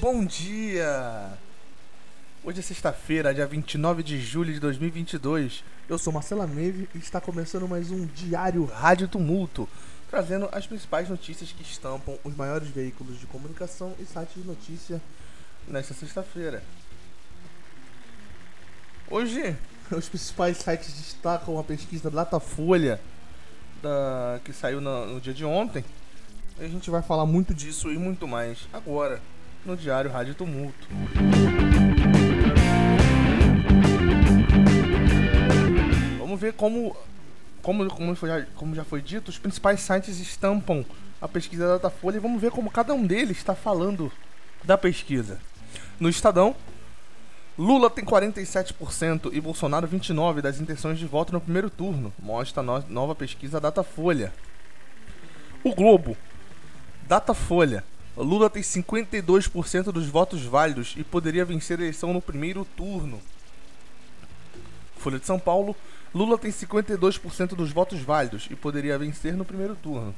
Bom dia! Hoje é sexta-feira, dia 29 de julho de 2022. Eu sou Marcela Meve e está começando mais um Diário Rádio Tumulto, trazendo as principais notícias que estampam os maiores veículos de comunicação e sites de notícia nesta sexta-feira. Hoje, os principais sites destacam a pesquisa Datafolha, da, que saiu no, no dia de ontem. A gente vai falar muito disso e muito mais agora no Diário Rádio Tumulto. Vamos ver como, como, como, foi, como já foi dito, os principais sites estampam a pesquisa da Datafolha e vamos ver como cada um deles está falando da pesquisa. No Estadão, Lula tem 47% e Bolsonaro 29% das intenções de voto no primeiro turno, mostra no nova pesquisa Datafolha. O Globo, Datafolha, Lula tem 52% dos votos válidos e poderia vencer a eleição no primeiro turno. Folha de São Paulo, Lula tem 52% dos votos válidos e poderia vencer no primeiro turno.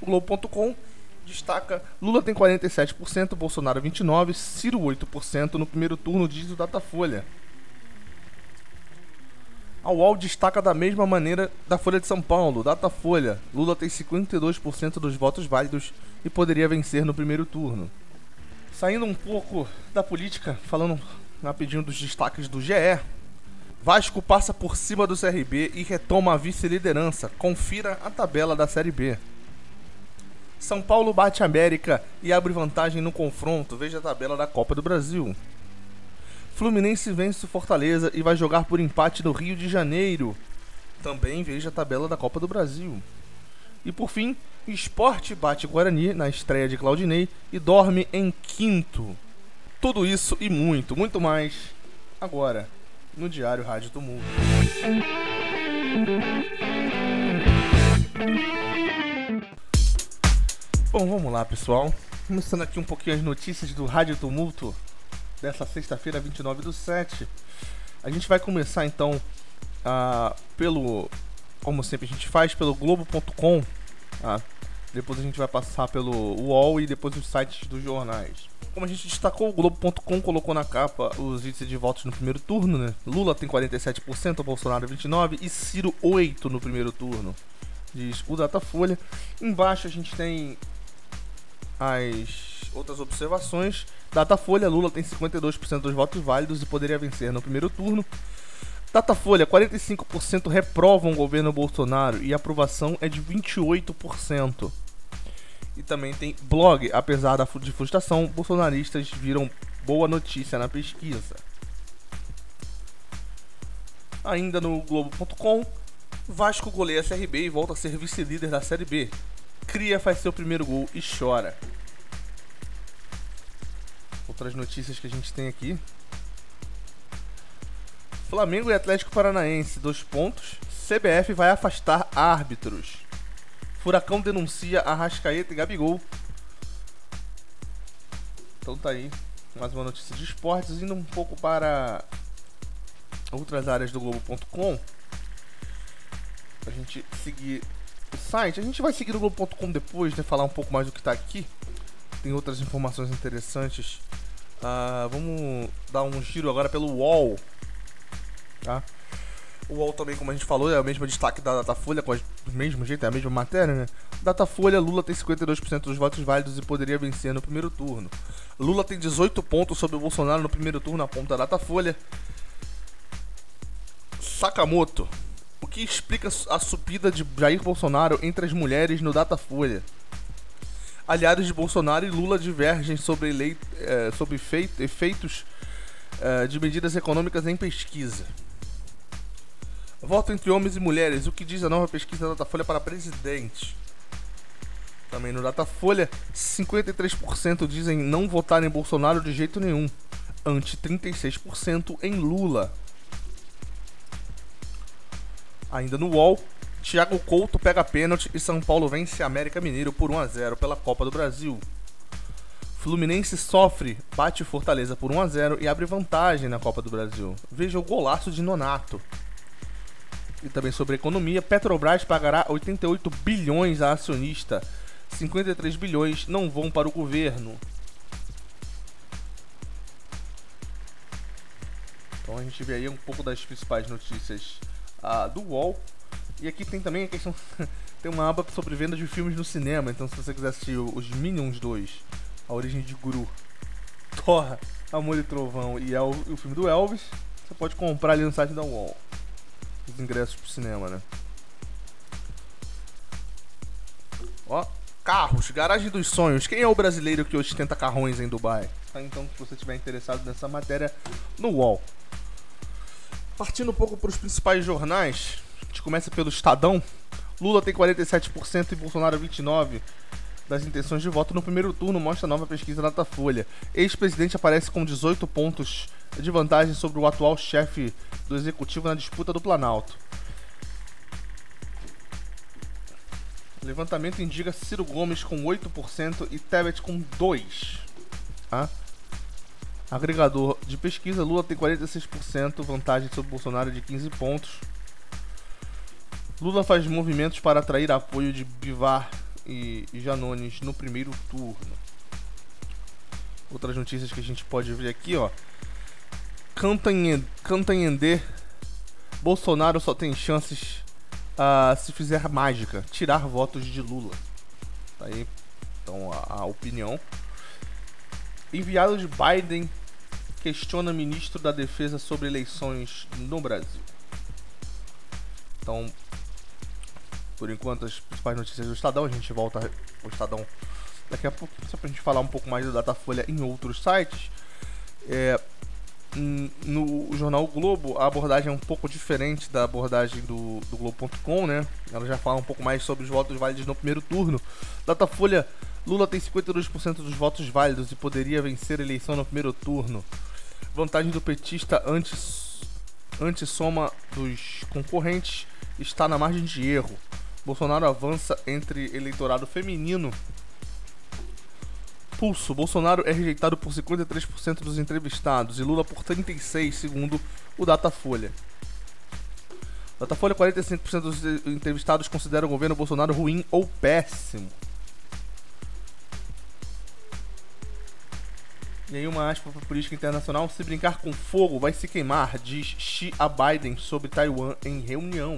O Globo.com destaca Lula tem 47%, Bolsonaro 29%, Ciro 8% no primeiro turno, diz o Datafolha. A UOL destaca da mesma maneira da Folha de São Paulo, Datafolha. Lula tem 52% dos votos válidos e poderia vencer no primeiro turno. Saindo um pouco da política, falando rapidinho dos destaques do GE. Vasco passa por cima do CRB e retoma a vice-liderança. Confira a tabela da Série B. São Paulo bate América e abre vantagem no confronto. Veja a tabela da Copa do Brasil. Fluminense vence o Fortaleza e vai jogar por empate no Rio de Janeiro. Também veja a tabela da Copa do Brasil. E por fim, Esporte bate Guarani na estreia de Claudinei e dorme em quinto. Tudo isso e muito, muito mais agora no Diário Rádio Tumulto. Bom, vamos lá, pessoal. Começando aqui um pouquinho as notícias do Rádio Tumulto dessa sexta-feira, 29 do 7. A gente vai começar então uh, pelo, como sempre a gente faz, pelo Globo.com. Tá? Depois a gente vai passar pelo UOL e depois os sites dos jornais. Como a gente destacou, o Globo.com colocou na capa os índices de votos no primeiro turno, né? Lula tem 47%, Bolsonaro 29% e Ciro 8% no primeiro turno. Diz o Datafolha. Embaixo a gente tem as outras observações. Datafolha, Lula tem 52% dos votos válidos e poderia vencer no primeiro turno. Datafolha, 45% reprovam o governo Bolsonaro e a aprovação é de 28%. E também tem blog, apesar da de frustração, bolsonaristas viram boa notícia na pesquisa. Ainda no Globo.com, Vasco goleia CRB e volta a ser vice-líder da Série B. Cria faz seu primeiro gol e chora. Outras notícias que a gente tem aqui. Flamengo e Atlético Paranaense, dois pontos. CBF vai afastar árbitros. Furacão denuncia Arrascaeta e Gabigol. Então tá aí mais uma notícia de esportes. Indo um pouco para outras áreas do Globo.com. A gente seguir site. A gente vai seguir o Globo.com depois, né? Falar um pouco mais do que está aqui. Tem outras informações interessantes. Uh, vamos dar um giro agora pelo UOL. Tá? O UOL também, como a gente falou, é o mesmo destaque da Datafolha, com do mesmo jeito, é a mesma matéria, né? Datafolha, Lula tem 52% dos votos válidos e poderia vencer no primeiro turno. Lula tem 18 pontos sobre o Bolsonaro no primeiro turno, na ponta da Datafolha. Sakamoto, que explica a subida de Jair Bolsonaro entre as mulheres no Datafolha? Aliados de Bolsonaro e Lula divergem sobre, é, sobre feito, efeitos é, de medidas econômicas em pesquisa. Voto entre homens e mulheres, o que diz a nova pesquisa da Datafolha para presidente. Também no Datafolha, 53% dizem não votar em Bolsonaro de jeito nenhum, ante 36% em Lula. Ainda no UOL, Thiago Couto pega pênalti e São Paulo vence América Mineiro por 1 a 0 pela Copa do Brasil. Fluminense sofre, bate Fortaleza por 1 a 0 e abre vantagem na Copa do Brasil. Veja o golaço de Nonato. E também sobre economia, Petrobras pagará 88 bilhões a acionista. 53 bilhões não vão para o governo. Então a gente vê aí um pouco das principais notícias uh, do UOL. E aqui tem também a questão. tem uma aba sobre venda de filmes no cinema. Então se você quiser assistir os Minions 2, A Origem de Guru, Thor, Amor e Trovão e El, o filme do Elvis, você pode comprar ali no site da UOL. Os ingressos pro cinema, né? Ó, carros, garagem dos sonhos. Quem é o brasileiro que ostenta carrões em Dubai? Tá, então, se você estiver interessado nessa matéria, no UOL. Partindo um pouco para os principais jornais, a gente começa pelo Estadão. Lula tem 47% e Bolsonaro 29% das intenções de voto no primeiro turno, mostra nova pesquisa da Datafolha. Ex-presidente aparece com 18 pontos de vantagem sobre o atual chefe do executivo na disputa do Planalto. Levantamento indica Ciro Gomes com 8% e Tebet com 2%. Ah? Agregador de pesquisa, Lula tem 46%, vantagem sobre Bolsonaro de 15 pontos. Lula faz movimentos para atrair apoio de Bivar e Janones no primeiro turno. Outras notícias que a gente pode ver aqui, ó. Cantanhender, Bolsonaro só tem chances uh, se fizer mágica, tirar votos de Lula. Tá aí, então, a, a opinião. Enviado de Biden questiona ministro da Defesa sobre eleições no Brasil. Então, por enquanto, as principais notícias do Estadão. A gente volta ao Estadão daqui a pouco, só pra gente falar um pouco mais do Datafolha em outros sites. É, no jornal Globo, a abordagem é um pouco diferente da abordagem do, do Globo.com, né? Ela já fala um pouco mais sobre os votos válidos no primeiro turno. Datafolha, Lula tem 52% dos votos válidos e poderia vencer a eleição no primeiro turno. Vantagem do petista antes, antes soma dos concorrentes está na margem de erro. Bolsonaro avança entre eleitorado feminino Pulso. Bolsonaro é rejeitado por 53% dos entrevistados e Lula por 36%, segundo o Datafolha. Datafolha, 45% dos entrevistados consideram o governo Bolsonaro ruim ou péssimo. E aí uma aspa para política internacional, se brincar com fogo vai se queimar, diz Xi a Biden sobre Taiwan em reunião.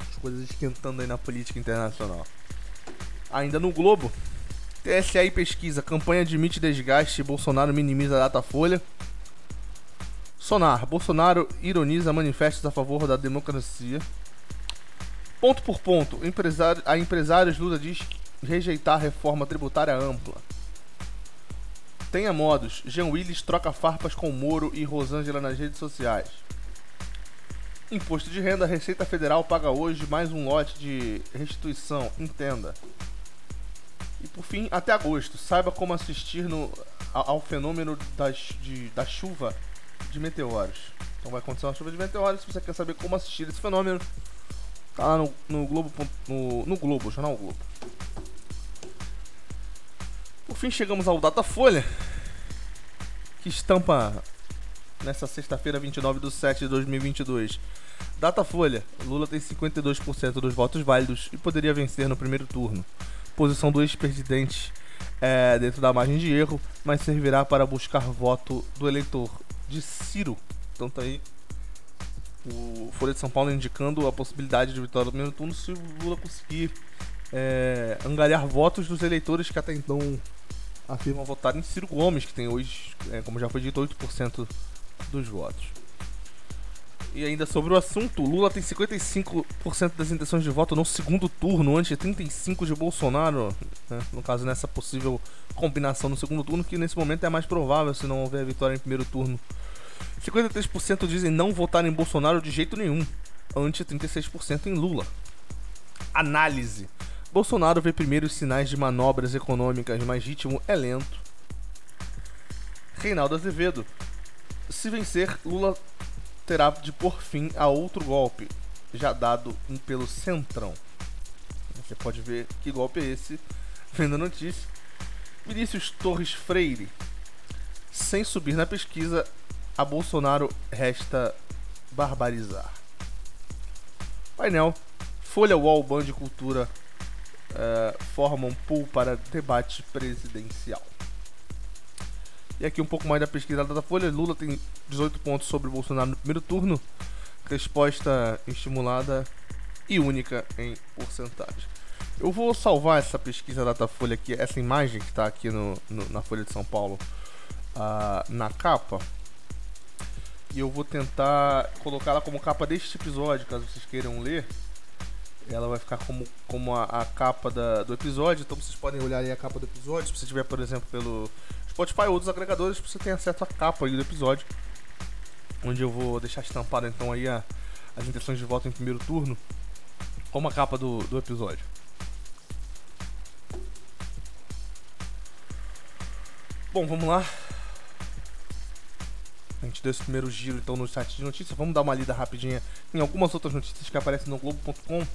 As coisas esquentando aí na política internacional. Ainda no Globo, TSE pesquisa, campanha admite desgaste, Bolsonaro minimiza a data folha. Sonar, Bolsonaro ironiza manifestos a favor da democracia. Ponto por ponto, empresário, a empresários Lula diz rejeitar reforma tributária ampla. Tenha modos, Jean Willis troca farpas com Moro e Rosângela nas redes sociais. Imposto de renda, Receita Federal paga hoje mais um lote de restituição, entenda. E por fim, até agosto, saiba como assistir no, ao, fenômeno das, de, da chuva de meteoros. Então vai acontecer uma chuva de meteoros. Se você quer saber como assistir esse fenômeno, tá lá no, no Globo, no, no Globo, Jornal Globo. Por fim, chegamos ao Datafolha, que estampa nessa sexta-feira, 29 de 7 de 2022. Datafolha: Lula tem 52% dos votos válidos e poderia vencer no primeiro turno posição do ex-presidente é, dentro da margem de erro, mas servirá para buscar voto do eleitor de Ciro. Então tá aí o Folha de São Paulo indicando a possibilidade de vitória no primeiro turno se o Lula conseguir é, angariar votos dos eleitores que até então afirmam votar em Ciro Gomes, que tem hoje, é, como já foi dito, 8% dos votos. E ainda sobre o assunto, Lula tem 55% das intenções de voto no segundo turno, antes de 35% de Bolsonaro. Né? No caso, nessa possível combinação no segundo turno, que nesse momento é mais provável se não houver vitória em primeiro turno. 53% dizem não votar em Bolsonaro de jeito nenhum, ante 36% em Lula. Análise. Bolsonaro vê primeiros sinais de manobras econômicas, mas ritmo é lento. Reinaldo Azevedo. Se vencer, Lula terá de pôr fim a outro golpe, já dado pelo Centrão. Você pode ver que golpe é esse vendo a notícia. Vinícius Torres Freire. Sem subir na pesquisa, a Bolsonaro resta barbarizar. Painel. Folha UOL, Band Cultura uh, formam pool para debate presidencial. E aqui um pouco mais da pesquisa da Folha. Lula tem 18 pontos sobre Bolsonaro no primeiro turno. Resposta estimulada e única em porcentagem. Eu vou salvar essa pesquisa da Datafolha aqui, essa imagem que está aqui no, no, na Folha de São Paulo, uh, na capa. E eu vou tentar colocá-la como capa deste episódio, caso vocês queiram ler. Ela vai ficar como, como a, a capa da, do episódio, então vocês podem olhar aí a capa do episódio. Se você tiver, por exemplo, pelo Spotify ou outros agregadores, você tem acesso à capa aí do episódio. Onde eu vou deixar estampado então aí a, as intenções de voto em primeiro turno como a capa do, do episódio. Bom, vamos lá. A gente deu esse primeiro giro então no site de notícias. Vamos dar uma lida rapidinha em algumas outras notícias que aparecem no Globo.com.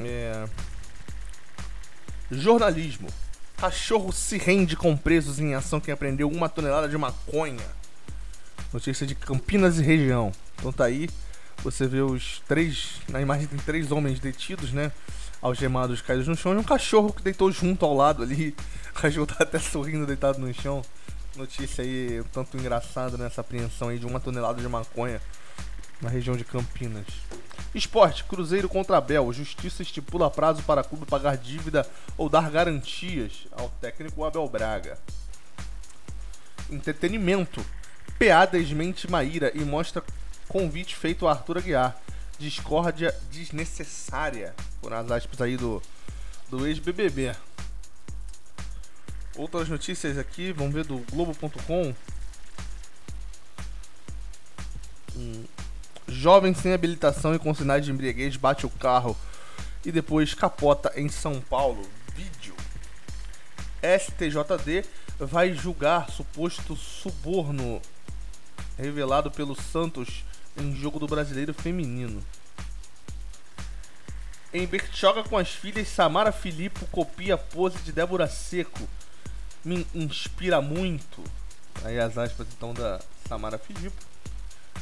É... Jornalismo. Cachorro se rende com presos em ação que apreendeu uma tonelada de maconha. Notícia de Campinas e região. Então tá aí. Você vê os três. Na imagem tem três homens detidos, né? Algemados caídos no chão e um cachorro que deitou junto ao lado ali. O cachorro tá até sorrindo deitado no chão. Notícia aí, um tanto engraçada nessa apreensão aí de uma tonelada de maconha na região de Campinas. Esporte, Cruzeiro contra Abel. Justiça estipula prazo para clube pagar dívida ou dar garantias ao técnico Abel Braga. Entretenimento. PA desmente Maíra e mostra convite feito a Arthur Aguiar. Discórdia desnecessária. Por as aspas aí do, do ex-BBB. Outras notícias aqui, vamos ver do Globo.com. Jovem sem habilitação e com sinais de embriaguez bate o carro e depois capota em São Paulo. Vídeo. STJD vai julgar suposto suborno revelado pelo Santos em jogo do brasileiro feminino. Em Bertioga com as filhas, Samara Filippo copia a pose de Débora Seco me inspira muito. Aí as aspas então da Samara Filippo.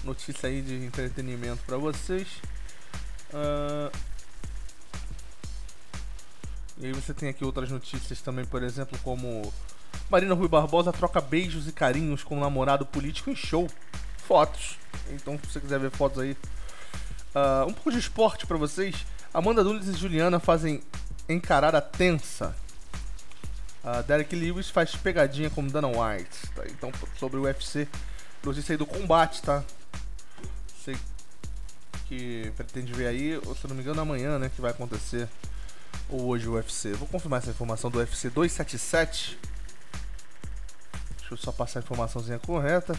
Notícia aí de entretenimento para vocês. Uh... E aí você tem aqui outras notícias também, por exemplo, como Marina Rui Barbosa troca beijos e carinhos com um namorado político em show. Fotos. Então, se você quiser ver fotos aí. Uh, um pouco de esporte para vocês. Amanda Nunes e Juliana fazem encarada tensa Uh, Derek Lewis faz pegadinha com Dana White. Tá? Então, sobre o UFC, notícia aí do combate, tá? Sei que pretende ver aí, ou se não me engano, amanhã, né? Que vai acontecer. Ou hoje o UFC. Vou confirmar essa informação do UFC 277. Deixa eu só passar a informaçãozinha correta.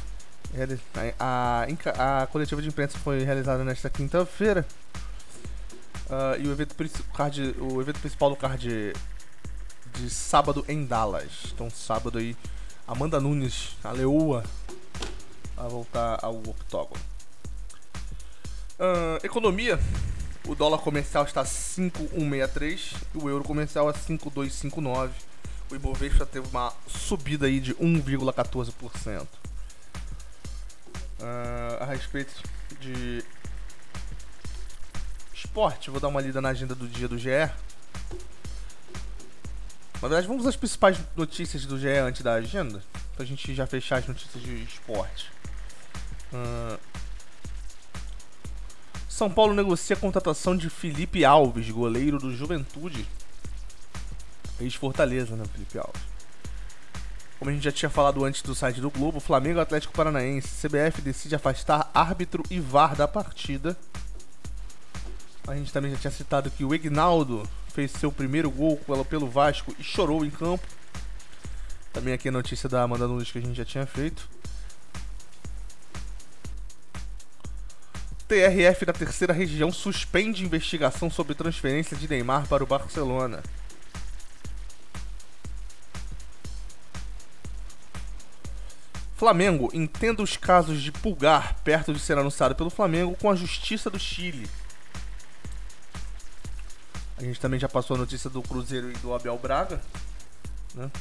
A, a, a coletiva de imprensa foi realizada nesta quinta-feira. Uh, e o evento, card, o evento principal do card de sábado em Dallas. Então, sábado aí, Amanda Nunes, a leoa, a voltar ao octógono. Uh, economia. O dólar comercial está 5,163 e o euro comercial a 5,259. O Ibovespa teve uma subida aí de 1,14%. Uh, a respeito de esporte, vou dar uma lida na agenda do dia do GE. Na verdade, vamos às principais notícias do GE antes da agenda. Pra gente já fechar as notícias de esporte. Uh... São Paulo negocia a contratação de Felipe Alves, goleiro do Juventude. Ex-Fortaleza, né, Felipe Alves. Como a gente já tinha falado antes do site do Globo, Flamengo Atlético Paranaense, CBF decide afastar árbitro e VAR da partida. A gente também já tinha citado que o Ignaldo fez seu primeiro gol pelo Vasco e chorou em campo. Também aqui a notícia da Amanda Nunes que a gente já tinha feito. TRF da terceira região suspende investigação sobre transferência de Neymar para o Barcelona. Flamengo entenda os casos de Pulgar perto de ser anunciado pelo Flamengo com a Justiça do Chile. A gente também já passou a notícia do Cruzeiro e do Abel Braga. Né?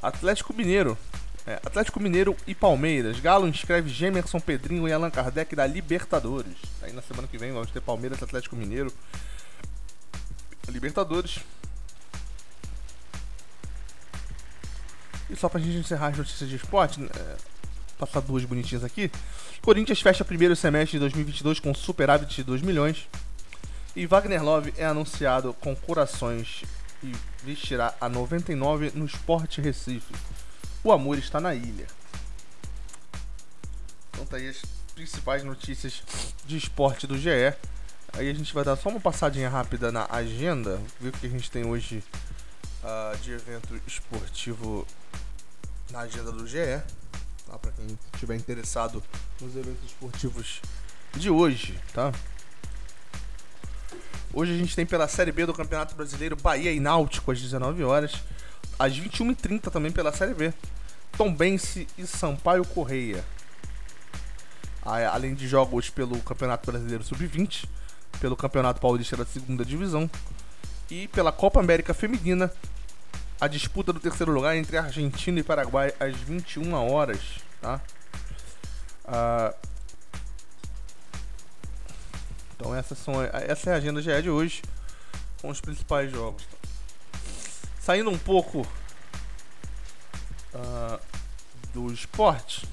Atlético Mineiro. É, Atlético Mineiro e Palmeiras. Galo inscreve Gemerson Pedrinho e Allan Kardec da Libertadores. Aí na semana que vem vamos ter Palmeiras e Atlético Mineiro. Libertadores. E só pra gente encerrar as notícias de esporte, é, passar duas bonitinhas aqui. Corinthians fecha primeiro semestre de 2022 com superávit de 2 milhões. E Wagner Love é anunciado com corações e vestirá a 99 no Sport Recife. O amor está na ilha. Então tá aí as principais notícias de esporte do GE. Aí a gente vai dar só uma passadinha rápida na agenda, ver o que a gente tem hoje uh, de evento esportivo na agenda do GE, tá? Para quem estiver interessado nos eventos esportivos de hoje, tá? Hoje a gente tem pela Série B do Campeonato Brasileiro Bahia e Náutico às 19 horas, às 21h30 também pela Série B. Tombense e Sampaio Correia. Além de jogos pelo Campeonato Brasileiro Sub-20, pelo Campeonato Paulista da Segunda Divisão e pela Copa América Feminina a disputa do terceiro lugar entre Argentina e Paraguai às 21 horas, tá? Ah, então essas são, essa é a agenda GE de hoje com os principais jogos. Saindo um pouco uh, do esporte,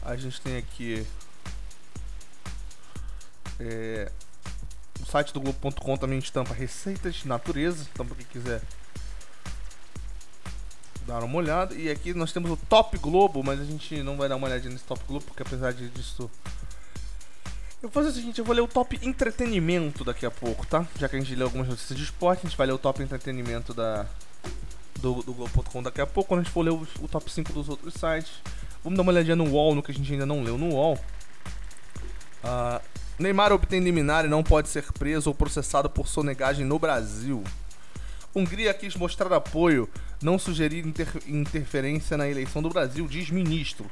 a gente tem aqui é, o site do Globo.com também estampa receitas de natureza, então para quem quiser dar uma olhada. E aqui nós temos o Top Globo, mas a gente não vai dar uma olhadinha nesse Top Globo, porque apesar disso. Eu vou fazer o seguinte, eu vou ler o top entretenimento daqui a pouco, tá? Já que a gente leu algumas notícias de esporte, a gente vai ler o top entretenimento da, do, do Globo.com daqui a pouco, quando a gente for ler o, o, top 5 dos outros sites. Vamos dar uma olhadinha no UOL, no que a gente ainda não leu no UOL. Uh, Neymar obtém liminar e não pode ser preso ou processado por sonegagem no Brasil. Hungria quis mostrar apoio não sugerir inter interferência na eleição do Brasil, diz ministro.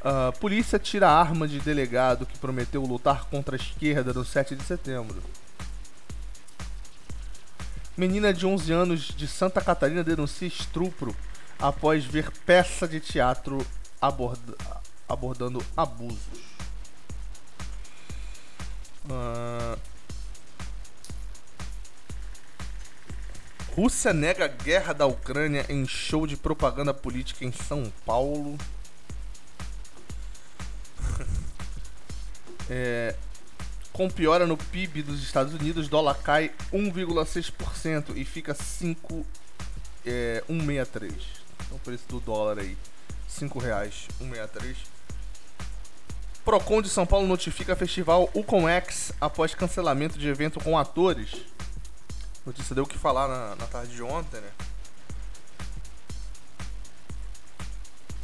Uh, polícia tira a arma de delegado que prometeu lutar contra a esquerda no 7 de setembro. Menina de 11 anos de Santa Catarina denuncia estupro após ver peça de teatro aborda abordando abusos. Uh, Rússia nega guerra da Ucrânia em show de propaganda política em São Paulo. É, com piora no PIB dos Estados Unidos, dólar cai 1,6% e fica 5, é, 1,63. Então o preço do dólar aí, 5 reais, 1,63. Procon de São Paulo notifica festival Uconex após cancelamento de evento com atores. Notícia deu o que falar na, na tarde de ontem, né?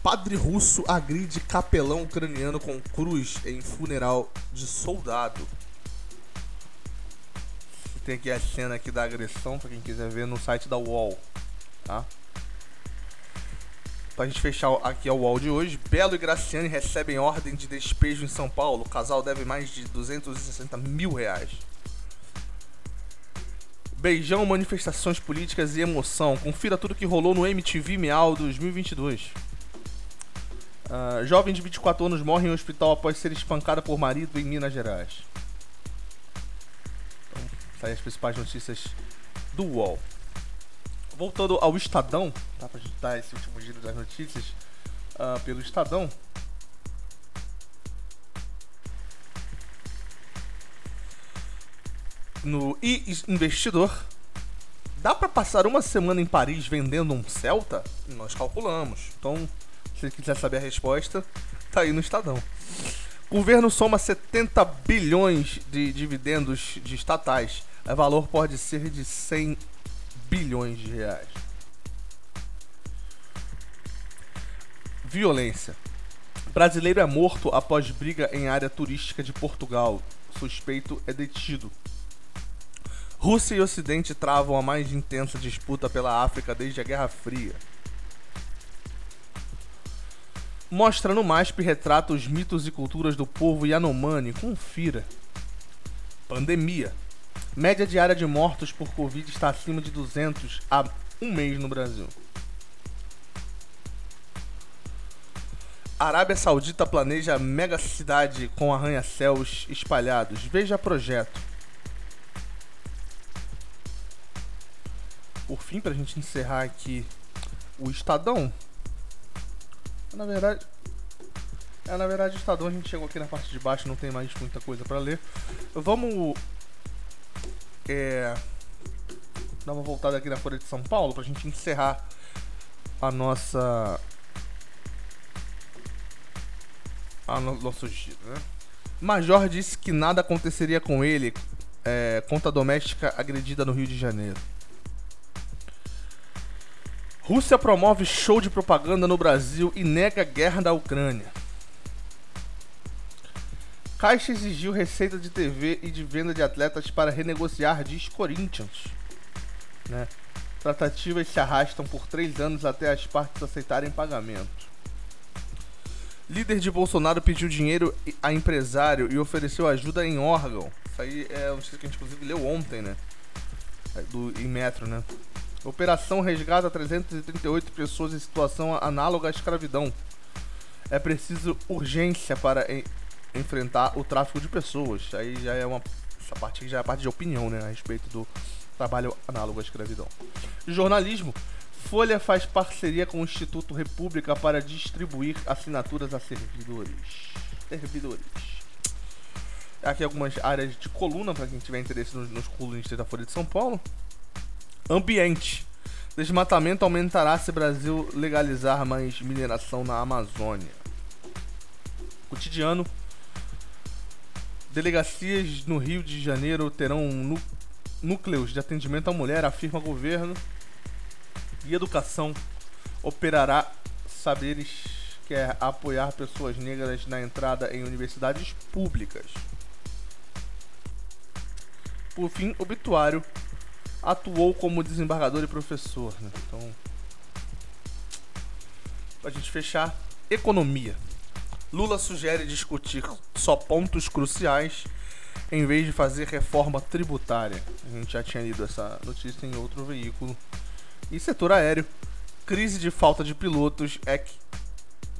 Padre russo agride capelão ucraniano com cruz em funeral de soldado. Tem aqui a cena aqui da agressão, para quem quiser ver no site da UOL, tá? Pra gente fechar aqui o UOL de hoje, Belo e Graciane recebem ordem de despejo em São Paulo. O casal deve mais de 260 mil reais. Beijão, manifestações políticas e emoção. Confira tudo que rolou no MTV Meal 2022. Uh, jovem de 24 anos morre em um hospital após ser espancada por marido em Minas Gerais. Então, tá aí as principais notícias do UOL. Voltando ao Estadão, tá? Pra gente dar esse último giro das notícias uh, pelo Estadão. no e-investidor. Dá para passar uma semana em Paris vendendo um Celta? Nós calculamos. Então, se quiser saber a resposta, tá aí no Estadão. O governo soma 70 bilhões de dividendos de estatais. O valor pode ser de 100 bilhões de reais. Violência. Brasileiro é morto após briga em área turística de Portugal. Suspeito é detido. Rússia e Ocidente travam a mais intensa disputa pela África desde a Guerra Fria. Mostra no MASP retrata os mitos e culturas do povo Yanomami. Confira. Pandemia. Média diária de mortos por Covid está acima de 200 há um mês no Brasil. Arábia Saudita planeja mega cidade com arranha-céus espalhados. Veja projeto. Por fim, pra gente encerrar aqui o Estadão. Na verdade, é, na verdade, o Estadão a gente chegou aqui na parte de baixo, não tem mais muita coisa para ler. Vamos é, dar uma voltada aqui na Folha de São Paulo pra gente encerrar a nossa a no, nosso giro, né? Major disse que nada aconteceria com ele. É, conta doméstica agredida no Rio de Janeiro. Rússia promove show de propaganda no Brasil e nega guerra da Ucrânia. Caixa exigiu receita de TV e de venda de atletas para renegociar, diz Corinthians. Né? Tratativas se arrastam por três anos até as partes aceitarem pagamento. Líder de Bolsonaro pediu dinheiro a empresário e ofereceu ajuda em órgão. Isso aí é um que a gente inclusive leu ontem, né? É do, em metro, né? Operação resgata 338 pessoas em situação análoga à escravidão. É preciso urgência para en enfrentar o tráfico de pessoas. Aí já é uma essa parte já é a parte de opinião, né, a respeito do trabalho análogo à escravidão. Jornalismo Folha faz parceria com o Instituto República para distribuir assinaturas a servidores. Servidores. Aqui algumas áreas de coluna para quem tiver interesse nos, nos colunistas da Folha de São Paulo. Ambiente. Desmatamento aumentará se Brasil legalizar mais mineração na Amazônia. Cotidiano. Delegacias no Rio de Janeiro terão núcleos de atendimento à mulher, afirma governo e educação operará saberes quer apoiar pessoas negras na entrada em universidades públicas. Por fim, obituário atuou como desembargador e professor. Né? Então, pra gente fechar, economia. Lula sugere discutir só pontos cruciais em vez de fazer reforma tributária. A gente já tinha lido essa notícia em outro veículo e setor aéreo, crise de falta de pilotos é que,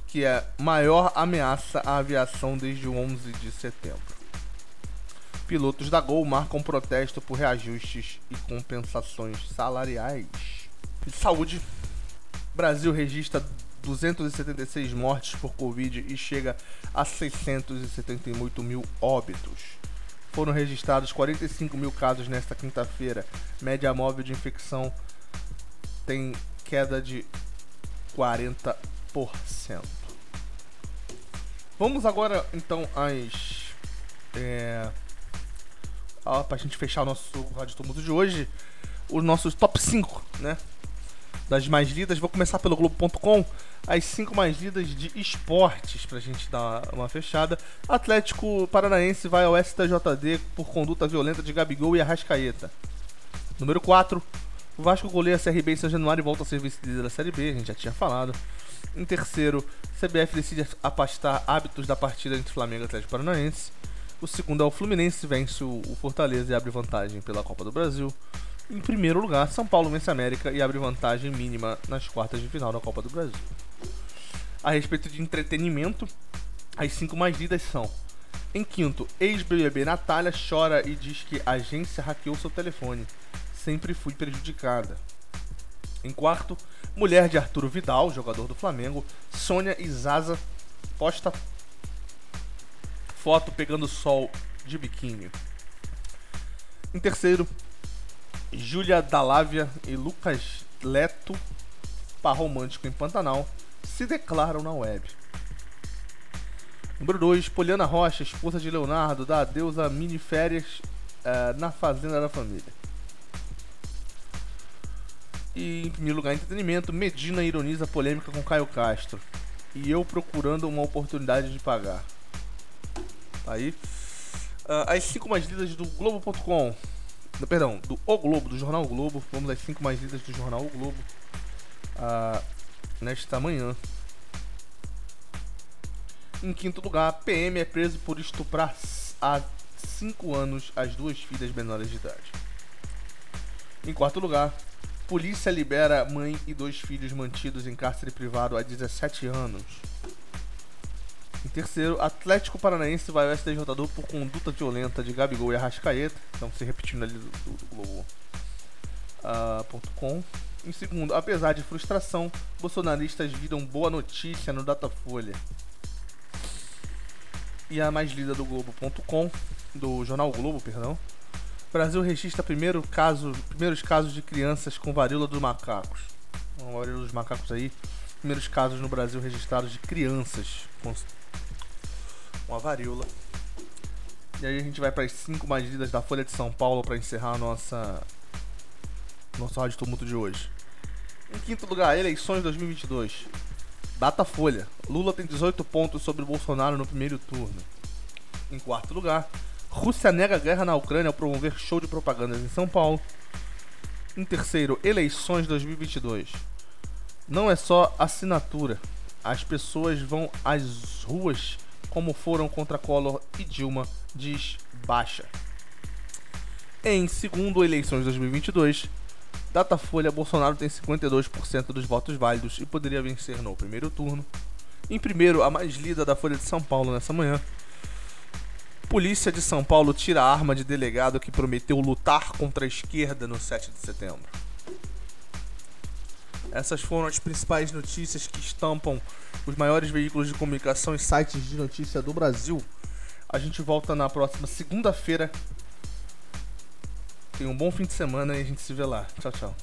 que é maior ameaça à aviação desde o 11 de setembro. Pilotos da Gol marcam protesto por reajustes e compensações salariais. Saúde. Brasil registra 276 mortes por Covid e chega a 678 mil óbitos. Foram registrados 45 mil casos nesta quinta-feira, média móvel de infecção tem queda de 40%. Vamos agora então às. É, para a gente fechar o nosso Rádio Tumulto de hoje, os nossos top 5, né? Das mais lidas. Vou começar pelo Globo.com. As 5 mais lidas de esportes, pra gente dar uma fechada. Atlético Paranaense vai ao STJD por conduta violenta de Gabigol e Arrascaeta. Número 4. O Vasco goleia a CRB em São Januário e volta a ser vice-líder da Série B, a gente já tinha falado. Em terceiro, CBF decide afastar hábitos da partida entre Flamengo e Atlético Paranaense. O segundo é o Fluminense, vence o Fortaleza e abre vantagem pela Copa do Brasil. Em primeiro lugar, São Paulo vence a América e abre vantagem mínima nas quartas de final da Copa do Brasil. A respeito de entretenimento, as cinco mais lidas são: em quinto, ex-BBB Natália chora e diz que a agência hackeou seu telefone sempre fui prejudicada. Em quarto, mulher de Arturo Vidal, jogador do Flamengo, Sônia Izaza posta foto pegando sol de biquíni. Em terceiro, Júlia Dalávia e Lucas Leto, par romântico em Pantanal, se declaram na web. Número 2, Poliana Rocha, esposa de Leonardo, dá adeus a mini férias uh, na fazenda da família. E em primeiro lugar, entretenimento. Medina ironiza polêmica com Caio Castro. E eu procurando uma oportunidade de pagar. Aí. Uh, as 5 mais lidas do Globo.com. Perdão, do O Globo, do Jornal o Globo. Vamos às 5 mais lidas do Jornal O Globo. Uh, nesta manhã. Em quinto lugar, PM é preso por estuprar a 5 anos às duas filhas menores de idade. Em quarto lugar, polícia libera mãe e dois filhos mantidos em cárcere privado há 17 anos. Em terceiro, Atlético Paranaense vai ao STJD por conduta violenta de Gabigol e Arrascaeta. Então, se repetindo ali do, do, do Globo. Uh. Em segundo, apesar de frustração, bolsonaristas viram boa notícia no Datafolha. E a mais lida do Globo.com, do jornal Globo, perdão. Brasil registra primeiro caso, primeiros casos de crianças com varíola dos macacos. Uma varíola dos macacos aí. Primeiros casos no Brasil registrados de crianças com uma varíola. E aí a gente vai para as cinco mais lidas da Folha de São Paulo para encerrar a nossa nosso rádio tumulto de hoje. Em quinto lugar, eleições 2022. Data Folha. Lula tem 18 pontos sobre Bolsonaro no primeiro turno. Em quarto lugar, Rússia nega guerra na Ucrânia ao promover show de propagandas em São Paulo. Em terceiro, eleições 2022. Não é só assinatura. As pessoas vão às ruas como foram contra Collor e Dilma, diz Baixa. Em segundo, eleições 2022. Datafolha, Bolsonaro tem 52% dos votos válidos e poderia vencer no primeiro turno. Em primeiro, a mais lida da Folha de São Paulo nessa manhã. Polícia de São Paulo tira a arma de delegado que prometeu lutar contra a esquerda no 7 de setembro. Essas foram as principais notícias que estampam os maiores veículos de comunicação e sites de notícia do Brasil. A gente volta na próxima segunda-feira. Tenha um bom fim de semana e a gente se vê lá. Tchau, tchau.